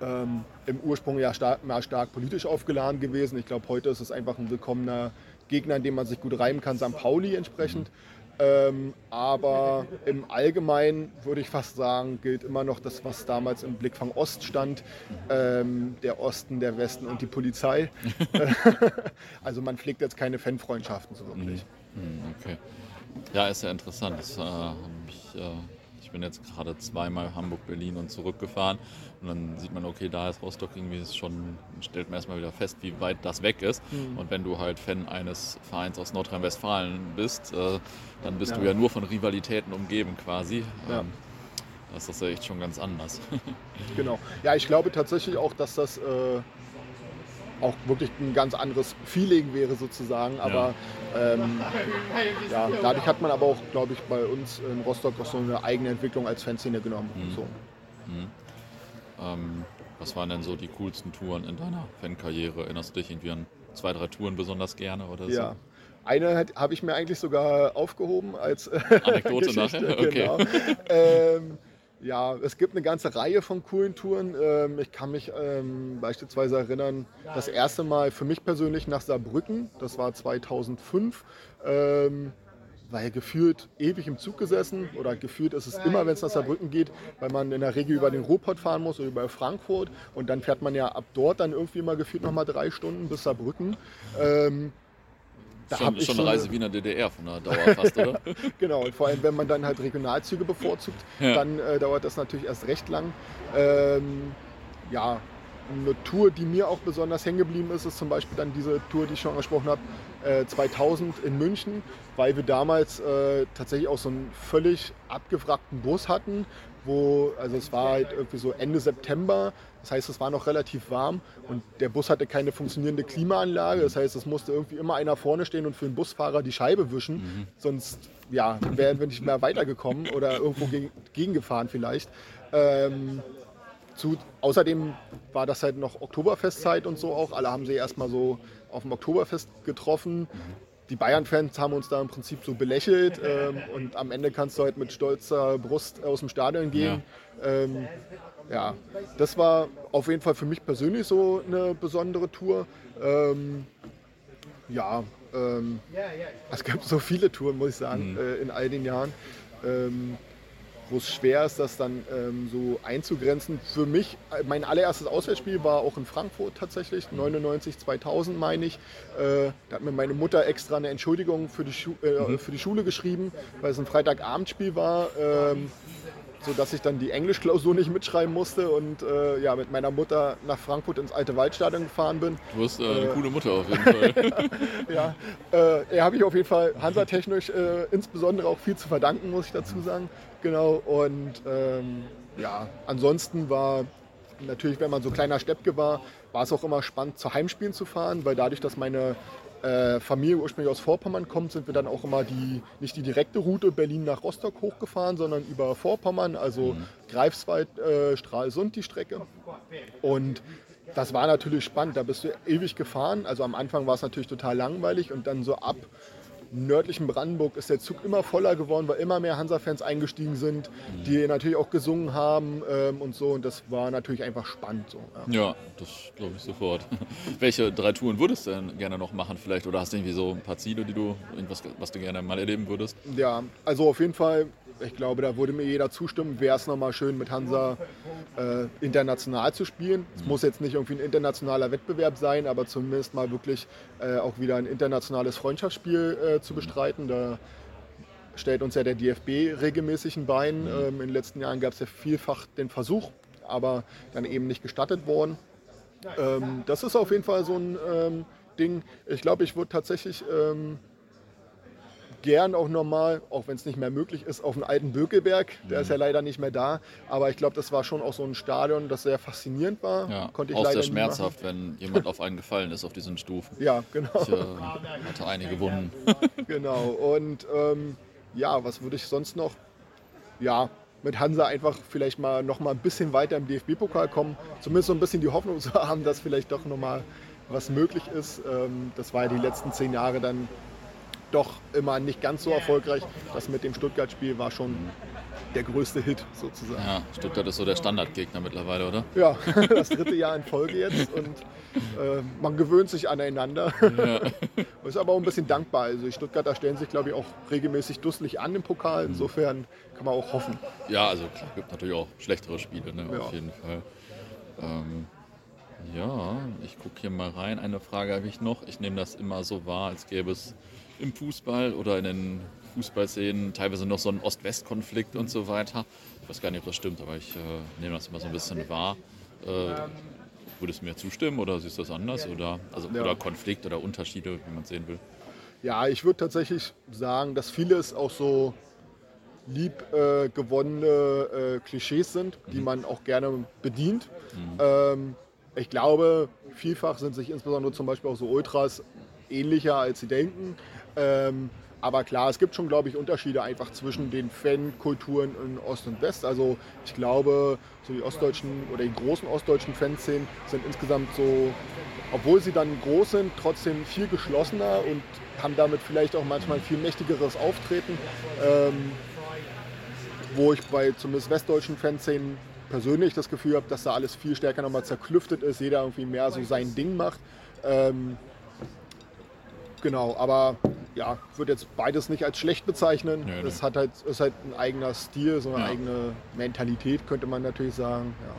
ähm, im Ursprung ja stark, stark politisch aufgeladen gewesen. Ich glaube, heute ist es einfach ein willkommener Gegner, an dem man sich gut reimen kann, St. Pauli entsprechend. Ähm, aber im Allgemeinen würde ich fast sagen, gilt immer noch das, was damals im Blickfang Ost stand. Ähm, der Osten, der Westen und die Polizei. also man pflegt jetzt keine Fanfreundschaften so wirklich. Mhm. Mhm, okay. Ja, ist ja interessant. Das äh, habe ich äh, bin jetzt gerade zweimal Hamburg, Berlin und zurückgefahren. Und dann sieht man, okay, da ist Rostock irgendwie ist schon, stellt man erstmal wieder fest, wie weit das weg ist. Mhm. Und wenn du halt Fan eines Vereins aus Nordrhein-Westfalen bist, äh, dann bist ja. du ja nur von Rivalitäten umgeben quasi. Ja. Ähm, das ist ja echt schon ganz anders. genau. Ja, ich glaube tatsächlich auch, dass das äh, auch wirklich ein ganz anderes Feeling wäre sozusagen. Aber ja. Ähm, ja, dadurch hat man aber auch, glaube ich, bei uns in Rostock auch so eine eigene Entwicklung als Fanszene genommen. Mhm. So. Mhm. Ähm, was waren denn so die coolsten Touren in deiner Fankarriere? Erinnerst du dich irgendwie an zwei, drei Touren besonders gerne oder so? Ja. Eine habe ich mir eigentlich sogar aufgehoben als Anekdote nachher. Okay. Genau. ähm, ja, es gibt eine ganze Reihe von coolen Touren. Ähm, ich kann mich ähm, beispielsweise erinnern, das erste Mal für mich persönlich nach Saarbrücken, das war 2005. Ähm, weil gefühlt ewig im Zug gesessen oder gefühlt ist es immer, wenn es nach Saarbrücken geht, weil man in der Regel über den Ruhrpott fahren muss oder über Frankfurt und dann fährt man ja ab dort dann irgendwie mal gefühlt nochmal drei Stunden bis Saarbrücken. Da schon, schon eine Reise wie in der DDR von der Dauer fast, oder? genau, und vor allem, wenn man dann halt Regionalzüge bevorzugt, ja. dann äh, dauert das natürlich erst recht lang. Ähm, ja, eine Tour, die mir auch besonders hängen geblieben ist, ist zum Beispiel dann diese Tour, die ich schon angesprochen habe, äh, 2000 in München, weil wir damals äh, tatsächlich auch so einen völlig abgewrackten Bus hatten, wo, also es war halt irgendwie so Ende September, das heißt, es war noch relativ warm und der Bus hatte keine funktionierende Klimaanlage, das heißt, es musste irgendwie immer einer vorne stehen und für den Busfahrer die Scheibe wischen, mhm. sonst ja, wären wir nicht mehr weitergekommen oder irgendwo gegen, gegengefahren vielleicht. Ähm, zu, außerdem war das halt noch Oktoberfestzeit und so auch. Alle haben sie erstmal so auf dem Oktoberfest getroffen. Die Bayern-Fans haben uns da im Prinzip so belächelt ähm, und am Ende kannst du halt mit stolzer Brust aus dem Stadion gehen. Ja. Ähm, ja, das war auf jeden Fall für mich persönlich so eine besondere Tour. Ähm, ja, ähm, es gab so viele Touren, muss ich sagen, mhm. äh, in all den Jahren. Wo es schwer ist, das dann ähm, so einzugrenzen. Für mich, äh, mein allererstes Auswärtsspiel war auch in Frankfurt tatsächlich, 99, 2000 meine ich. Äh, da hat mir meine Mutter extra eine Entschuldigung für die, Schu äh, mhm. für die Schule geschrieben, weil es ein Freitagabendspiel war. Ähm, sodass ich dann die Englischklausur nicht mitschreiben musste und äh, ja, mit meiner Mutter nach Frankfurt ins alte Waldstadion gefahren bin. Du hast äh, eine äh, coole Mutter auf jeden Fall. ja, äh, habe ich auf jeden Fall Hansa-technisch äh, insbesondere auch viel zu verdanken, muss ich dazu sagen. Genau, und ähm, ja, ansonsten war natürlich, wenn man so kleiner Steppke war, war es auch immer spannend, zu Heimspielen zu fahren, weil dadurch, dass meine äh, Familie ursprünglich aus Vorpommern kommt, sind wir dann auch immer die, nicht die direkte Route Berlin nach Rostock hochgefahren, sondern über Vorpommern, also mhm. Greifswald, äh, Stralsund die Strecke. Und das war natürlich spannend, da bist du ewig gefahren. Also am Anfang war es natürlich total langweilig und dann so ab nördlichen Brandenburg ist der Zug immer voller geworden, weil immer mehr Hansa-Fans eingestiegen sind, die natürlich auch gesungen haben ähm, und so. Und das war natürlich einfach spannend. So, ja. ja das glaube ich sofort. Welche drei Touren würdest du denn gerne noch machen vielleicht? Oder hast du irgendwie so ein paar Ziele, die du, irgendwas, was du gerne mal erleben würdest? Ja, also auf jeden Fall ich glaube, da würde mir jeder zustimmen, wäre es nochmal schön, mit Hansa äh, international zu spielen. Es muss jetzt nicht irgendwie ein internationaler Wettbewerb sein, aber zumindest mal wirklich äh, auch wieder ein internationales Freundschaftsspiel äh, zu bestreiten. Da stellt uns ja der DFB regelmäßig ein Bein. Ähm, in den letzten Jahren gab es ja vielfach den Versuch, aber dann eben nicht gestattet worden. Ähm, das ist auf jeden Fall so ein ähm, Ding. Ich glaube, ich würde tatsächlich ähm, gern auch nochmal, auch wenn es nicht mehr möglich ist, auf den alten Bökelberg. Der mhm. ist ja leider nicht mehr da. Aber ich glaube, das war schon auch so ein Stadion, das sehr faszinierend war. Ja, Konnte ich auch leider sehr schmerzhaft, wenn jemand auf einen gefallen ist auf diesen Stufen. Ja, genau. Ich äh, hatte einige Wunden. genau. Und ähm, ja, was würde ich sonst noch? Ja, mit Hansa einfach vielleicht mal noch mal ein bisschen weiter im DFB-Pokal kommen. Zumindest so ein bisschen die Hoffnung zu haben, dass vielleicht doch noch mal was möglich ist. Ähm, das war ja die letzten zehn Jahre dann doch immer nicht ganz so erfolgreich. Das mit dem Stuttgart-Spiel war schon der größte Hit sozusagen. Ja, Stuttgart ist so der Standardgegner mittlerweile, oder? Ja, das dritte Jahr in Folge jetzt und äh, man gewöhnt sich aneinander. Ja. ist aber auch ein bisschen dankbar. Also die Stuttgarter stellen sich, glaube ich, auch regelmäßig dusselig an im Pokal. Insofern kann man auch hoffen. Ja, also klar, gibt natürlich auch schlechtere Spiele, ne, ja. auf jeden Fall. Ähm, ja, ich gucke hier mal rein. Eine Frage habe ich noch. Ich nehme das immer so wahr, als gäbe es im Fußball oder in den Fußballszenen teilweise noch so ein Ost-West-Konflikt und so weiter. Ich weiß gar nicht, ob das stimmt, aber ich äh, nehme das immer so ein bisschen wahr. Äh, würdest du mir zustimmen oder siehst du das anders? Oder, also, ja. oder Konflikt oder Unterschiede, wie man es sehen will? Ja, ich würde tatsächlich sagen, dass vieles auch so lieb äh, gewonnene äh, Klischees sind, die mhm. man auch gerne bedient. Mhm. Ähm, ich glaube, vielfach sind sich insbesondere zum Beispiel auch so Ultras ähnlicher, als sie denken. Ähm, aber klar, es gibt schon, glaube ich, Unterschiede einfach zwischen den Fankulturen in Ost und West. Also ich glaube, so die ostdeutschen oder die großen ostdeutschen Fanszenen sind insgesamt so, obwohl sie dann groß sind, trotzdem viel geschlossener und haben damit vielleicht auch manchmal viel mächtigeres Auftreten. Ähm, wo ich bei zumindest westdeutschen Fanszenen persönlich das Gefühl habe, dass da alles viel stärker nochmal zerklüftet ist, jeder irgendwie mehr so sein Ding macht. Ähm, Genau, aber ja, ich würde jetzt beides nicht als schlecht bezeichnen. Nee, es hat halt, ist halt ein eigener Stil, so eine ja. eigene Mentalität, könnte man natürlich sagen. Ja.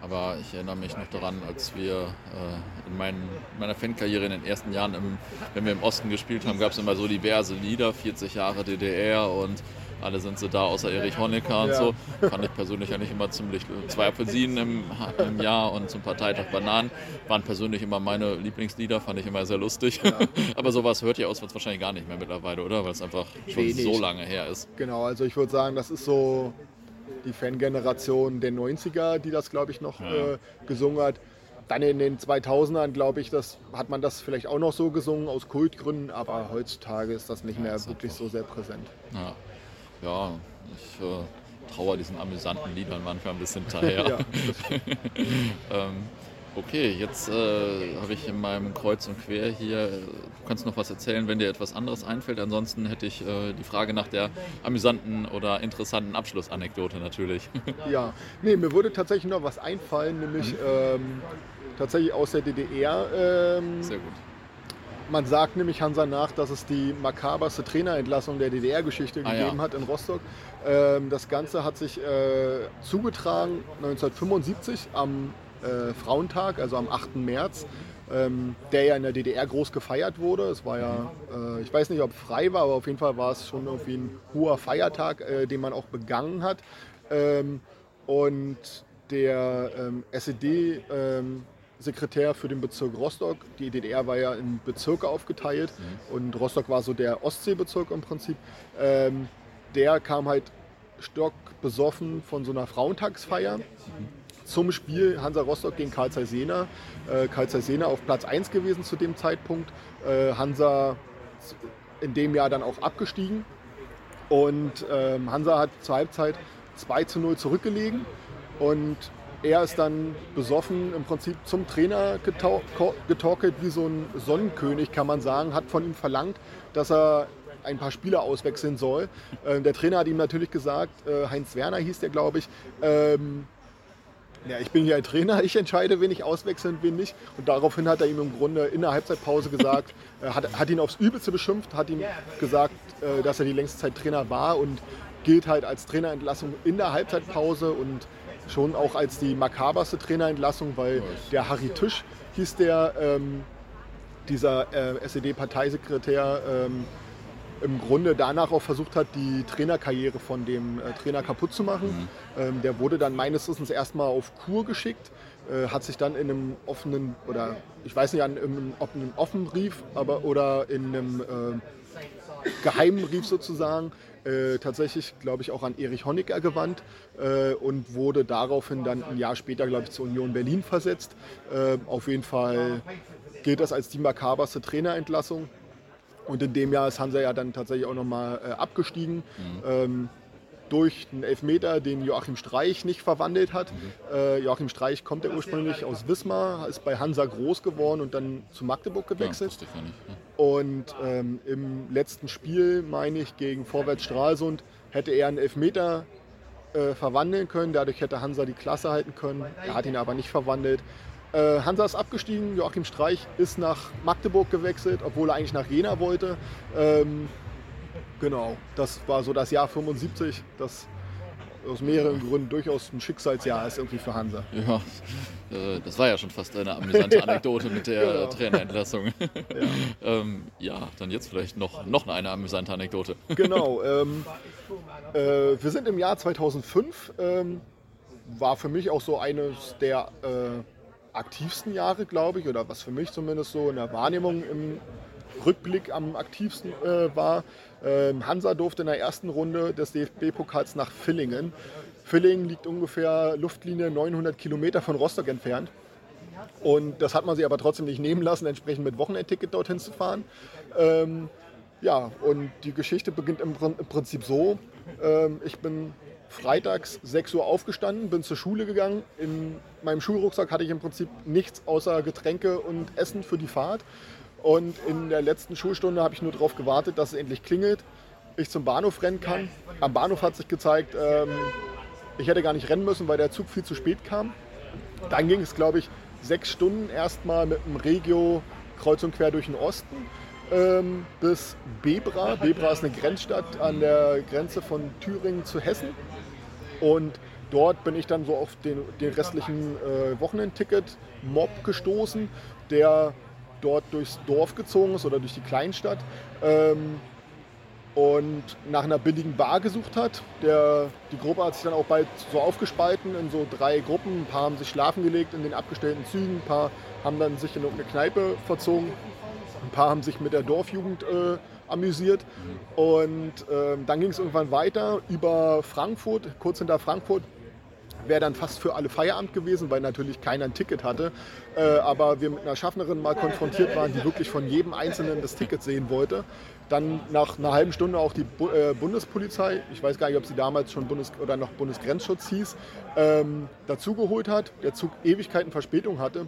Aber ich erinnere mich noch daran, als wir äh, in mein, meiner Fankarriere in den ersten Jahren, im, wenn wir im Osten gespielt haben, gab es immer so diverse Lieder, 40 Jahre DDR und alle sind sie da, außer Erich Honecker und ja. so. Fand ich persönlich eigentlich immer ziemlich. Zwei Apfelsinen im, im, Jahr und zum Parteitag Bananen waren persönlich immer meine Lieblingslieder, fand ich immer sehr lustig. Ja. Aber sowas hört ihr auswärts wahrscheinlich gar nicht mehr mittlerweile, oder? Weil es einfach schon Wenig. so lange her ist. Genau, also ich würde sagen, das ist so die Fangeneration der 90er, die das, glaube ich, noch ja. äh, gesungen hat. Dann in den 2000ern, glaube ich, das, hat man das vielleicht auch noch so gesungen aus Kultgründen, aber heutzutage ist das nicht mehr ja, wirklich so sehr präsent. Ja, ja ich äh, trauere diesen amüsanten Liedern manchmal ein bisschen hinterher. ähm, Okay, jetzt äh, habe ich in meinem Kreuz und Quer hier, du kannst noch was erzählen, wenn dir etwas anderes einfällt. Ansonsten hätte ich äh, die Frage nach der amüsanten oder interessanten Abschlussanekdote natürlich. Ja, nee, mir würde tatsächlich noch was einfallen, nämlich mhm. ähm, tatsächlich aus der DDR. Ähm, Sehr gut. Man sagt nämlich Hansa nach, dass es die makaberste Trainerentlassung der DDR-Geschichte ah, gegeben ja. hat in Rostock. Ähm, das Ganze hat sich äh, zugetragen 1975 am äh, Frauentag, also am 8. März, ähm, der ja in der DDR groß gefeiert wurde. Es war ja, äh, ich weiß nicht, ob frei war, aber auf jeden Fall war es schon irgendwie ein hoher Feiertag, äh, den man auch begangen hat. Ähm, und der ähm, SED ähm, Sekretär für den Bezirk Rostock. Die DDR war ja in Bezirke aufgeteilt mhm. und Rostock war so der Ostseebezirk im Prinzip. Ähm, der kam halt stockbesoffen von so einer Frauentagsfeier. Mhm zum Spiel Hansa Rostock gegen Karl Zeiss Jena. Äh, Karl Zeiss Jena auf Platz 1 gewesen zu dem Zeitpunkt. Äh, Hansa in dem Jahr dann auch abgestiegen. Und ähm, Hansa hat zur Halbzeit 2 zu 0 zurückgelegen. Und er ist dann besoffen im Prinzip zum Trainer getorkelt wie so ein Sonnenkönig, kann man sagen, hat von ihm verlangt, dass er ein paar Spieler auswechseln soll. Ähm, der Trainer hat ihm natürlich gesagt, äh, Heinz Werner hieß der, glaube ich, ähm, ja, ich bin hier ein Trainer, ich entscheide, wen ich auswechseln, wen nicht. Und daraufhin hat er ihm im Grunde in der Halbzeitpause gesagt, äh, hat, hat ihn aufs Übelste beschimpft, hat ihm gesagt, äh, dass er die längste Zeit Trainer war und gilt halt als Trainerentlassung in der Halbzeitpause und schon auch als die makaberste Trainerentlassung, weil der Harry Tisch hieß der, ähm, dieser äh, SED-Parteisekretär, ähm, im Grunde danach auch versucht hat, die Trainerkarriere von dem äh, Trainer kaputt zu machen. Mhm. Ähm, der wurde dann meines Wissens erstmal auf Kur geschickt, äh, hat sich dann in einem offenen, oder ich weiß nicht, an, in, ob in einem offenen Brief aber, oder in einem äh, geheimen Brief sozusagen, äh, tatsächlich, glaube ich, auch an Erich Honecker gewandt äh, und wurde daraufhin dann ein Jahr später, glaube ich, zur Union Berlin versetzt. Äh, auf jeden Fall gilt das als die makaberste Trainerentlassung. Und in dem Jahr ist Hansa ja dann tatsächlich auch nochmal äh, abgestiegen. Mhm. Ähm, durch einen Elfmeter, den Joachim Streich nicht verwandelt hat. Mhm. Äh, Joachim Streich kommt ja ursprünglich aus Wismar, ist bei Hansa groß geworden und dann zu Magdeburg gewechselt. Ja, nicht, ja. Und ähm, im letzten Spiel, meine ich, gegen Vorwärts Stralsund, hätte er einen Elfmeter äh, verwandeln können. Dadurch hätte Hansa die Klasse halten können. Er hat ihn aber nicht verwandelt. Äh, Hansa ist abgestiegen, Joachim Streich ist nach Magdeburg gewechselt, obwohl er eigentlich nach Jena wollte. Ähm, genau, das war so das Jahr 75, das aus mehreren Gründen durchaus ein Schicksalsjahr ist irgendwie für Hansa. Ja, äh, das war ja schon fast eine amüsante Anekdote mit der genau. Trainerentlassung. ja. ähm, ja. dann jetzt vielleicht noch, noch eine amüsante Anekdote. genau, ähm, äh, wir sind im Jahr 2005, ähm, war für mich auch so eines der äh, aktivsten Jahre, glaube ich, oder was für mich zumindest so in der Wahrnehmung im Rückblick am aktivsten äh, war. Ähm, Hansa durfte in der ersten Runde des DFB-Pokals nach Villingen. Villingen liegt ungefähr Luftlinie 900 Kilometer von Rostock entfernt. Und das hat man sich aber trotzdem nicht nehmen lassen, entsprechend mit Wochenendticket dorthin zu fahren. Ähm, ja, und die Geschichte beginnt im, im Prinzip so. Ähm, ich bin freitags 6 Uhr aufgestanden, bin zur Schule gegangen. In meinem Schulrucksack hatte ich im Prinzip nichts außer Getränke und Essen für die Fahrt. Und in der letzten Schulstunde habe ich nur darauf gewartet, dass es endlich klingelt, ich zum Bahnhof rennen kann. Am Bahnhof hat sich gezeigt, ähm, ich hätte gar nicht rennen müssen, weil der Zug viel zu spät kam. Dann ging es, glaube ich, sechs Stunden erstmal mit dem Regio kreuz und quer durch den Osten ähm, bis Bebra. Bebra ist eine Grenzstadt an der Grenze von Thüringen zu Hessen. Und dort bin ich dann so auf den, den restlichen äh, Wochenendticket-Mob gestoßen, der dort durchs Dorf gezogen ist oder durch die Kleinstadt. Ähm, und nach einer billigen Bar gesucht hat. Der, die Gruppe hat sich dann auch bald so aufgespalten in so drei Gruppen. Ein paar haben sich schlafen gelegt in den abgestellten Zügen, ein paar haben dann sich in irgendeine Kneipe verzogen, ein paar haben sich mit der Dorfjugend äh, amüsiert. Und äh, dann ging es irgendwann weiter über Frankfurt, kurz hinter Frankfurt wäre dann fast für alle Feierabend gewesen, weil natürlich keiner ein Ticket hatte. Äh, aber wir mit einer Schaffnerin mal konfrontiert waren, die wirklich von jedem Einzelnen das Ticket sehen wollte. Dann nach einer halben Stunde auch die Bu äh, Bundespolizei, ich weiß gar nicht, ob sie damals schon Bundes oder noch Bundesgrenzschutz hieß, ähm, dazugeholt hat. Der Zug Ewigkeiten Verspätung hatte,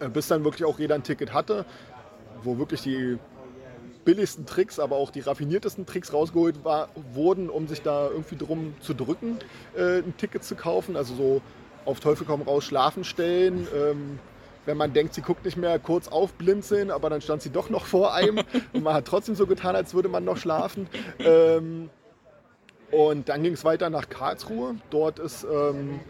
äh, bis dann wirklich auch jeder ein Ticket hatte, wo wirklich die billigsten Tricks, aber auch die raffiniertesten Tricks rausgeholt war, wurden, um sich da irgendwie drum zu drücken, äh, ein Ticket zu kaufen. Also so auf Teufel komm raus schlafen stellen. Ähm, wenn man denkt, sie guckt nicht mehr, kurz aufblinzeln, aber dann stand sie doch noch vor einem und man hat trotzdem so getan, als würde man noch schlafen. Ähm, und dann ging es weiter nach Karlsruhe. Dort ist ähm,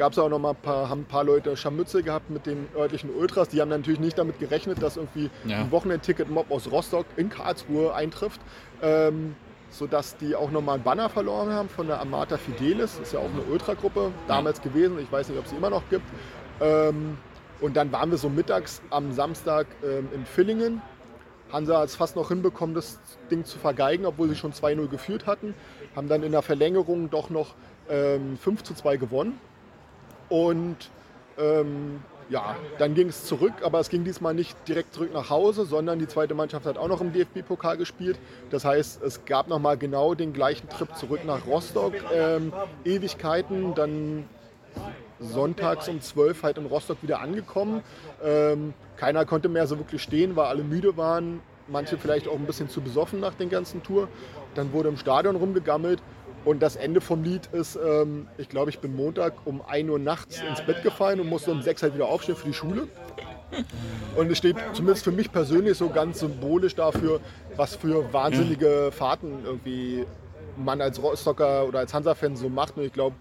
gab es auch noch mal ein paar, haben ein paar Leute Scharmütze gehabt mit den örtlichen Ultras. Die haben natürlich nicht damit gerechnet, dass irgendwie ja. ein Wochenendticket-Mob aus Rostock in Karlsruhe eintrifft. Ähm, sodass die auch nochmal einen Banner verloren haben von der Amata Fidelis. Das ist ja auch eine Ultragruppe damals gewesen. Ich weiß nicht, ob es sie immer noch gibt. Ähm, und dann waren wir so mittags am Samstag ähm, in Villingen. Hansa hat es fast noch hinbekommen, das Ding zu vergeigen, obwohl sie schon 2-0 geführt hatten. Haben dann in der Verlängerung doch noch ähm, 5 zu 2 gewonnen. Und ähm, ja, dann ging es zurück, aber es ging diesmal nicht direkt zurück nach Hause, sondern die zweite Mannschaft hat auch noch im DFB-Pokal gespielt. Das heißt, es gab nochmal genau den gleichen Trip zurück nach Rostock. Ähm, Ewigkeiten, dann sonntags um 12 halt in Rostock wieder angekommen. Ähm, keiner konnte mehr so wirklich stehen, weil alle müde waren. Manche vielleicht auch ein bisschen zu besoffen nach den ganzen Tour. Dann wurde im Stadion rumgegammelt und das Ende vom Lied ist, ähm, ich glaube, ich bin Montag um 1 Uhr nachts ins Bett gefallen und musste um 6 halt wieder aufstehen für die Schule. Und es steht zumindest für mich persönlich so ganz symbolisch dafür, was für wahnsinnige Fahrten irgendwie man als Rostocker oder als Hansa-Fan so macht. Und ich glaube,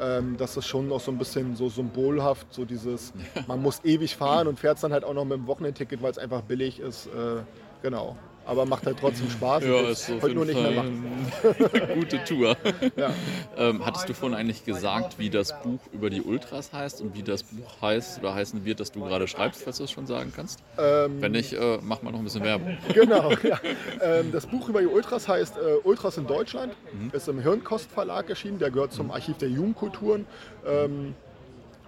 ähm, das ist schon noch so ein bisschen so symbolhaft, so dieses, man muss ewig fahren und fährt es dann halt auch noch mit dem Wochenendticket, weil es einfach billig ist. Äh, genau aber macht halt trotzdem Spaß. Ja, ist so heute nur nicht Fall mehr machen. gute Tour. Ja. Ähm, hattest du vorhin eigentlich gesagt, wie das Buch über die Ultras heißt und wie das Buch heißt oder heißen wird, das du gerade schreibst, falls du es schon sagen kannst? Ähm, Wenn nicht, äh, mach mal noch ein bisschen Werbung. Genau, ja. Ähm, das Buch über die Ultras heißt äh, Ultras in Deutschland. Mhm. Ist im Hirnkost Verlag erschienen. Der gehört zum Archiv der Jugendkulturen.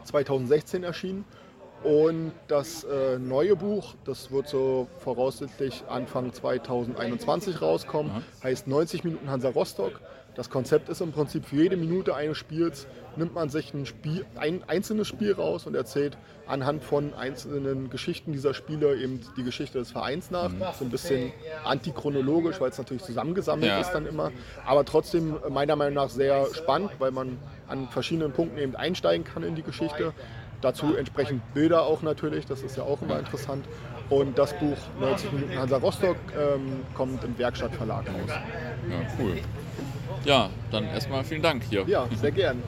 2016 ähm, erschienen. Und das äh, neue Buch, das wird so voraussichtlich Anfang 2021 rauskommen, Aha. heißt 90 Minuten Hansa Rostock. Das Konzept ist im Prinzip für jede Minute eines Spiels nimmt man sich ein, Spiel, ein einzelnes Spiel raus und erzählt anhand von einzelnen Geschichten dieser Spiele eben die Geschichte des Vereins nach. Mhm. So ein bisschen antichronologisch, weil es natürlich zusammengesammelt ja. ist dann immer. Aber trotzdem meiner Meinung nach sehr spannend, weil man an verschiedenen Punkten eben einsteigen kann in die Geschichte. Dazu entsprechend Bilder auch natürlich, das ist ja auch immer interessant. Und das Buch 90 Minuten Hansa Rostock ähm, kommt im Werkstattverlag raus. Ja, cool. Ja, dann erstmal vielen Dank hier. Ja, sehr gern.